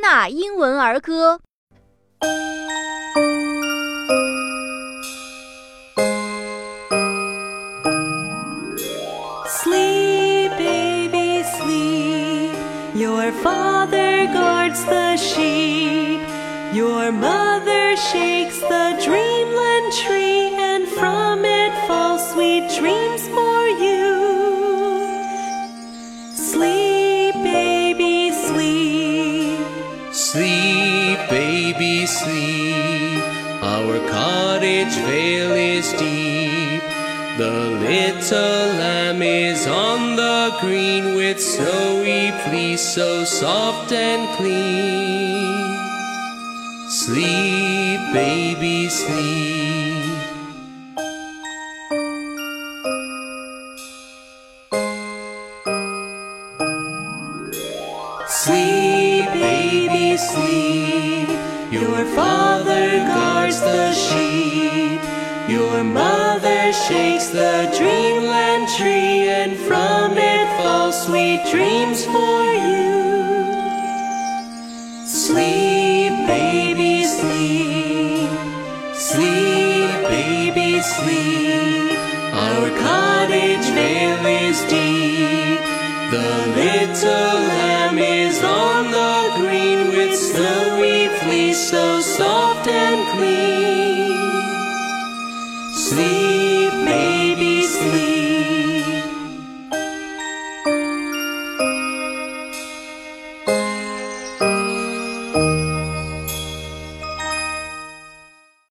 纳英文儿歌》。Sleep, baby, sleep. Your father guards the sheep. Your mother shakes the dreamland Sleep, baby, sleep. Our cottage vale is deep. The little lamb is on the green with snowy fleece so soft and clean. Sleep, baby, sleep. Sleep, sleep. Your father guards the sheep. Your mother shakes the dreamland tree, and from it fall sweet dreams for you. Sleep, baby, sleep. Sleep, baby, sleep. Our cottage vale is deep. The little so soft and clean. Sleep, me.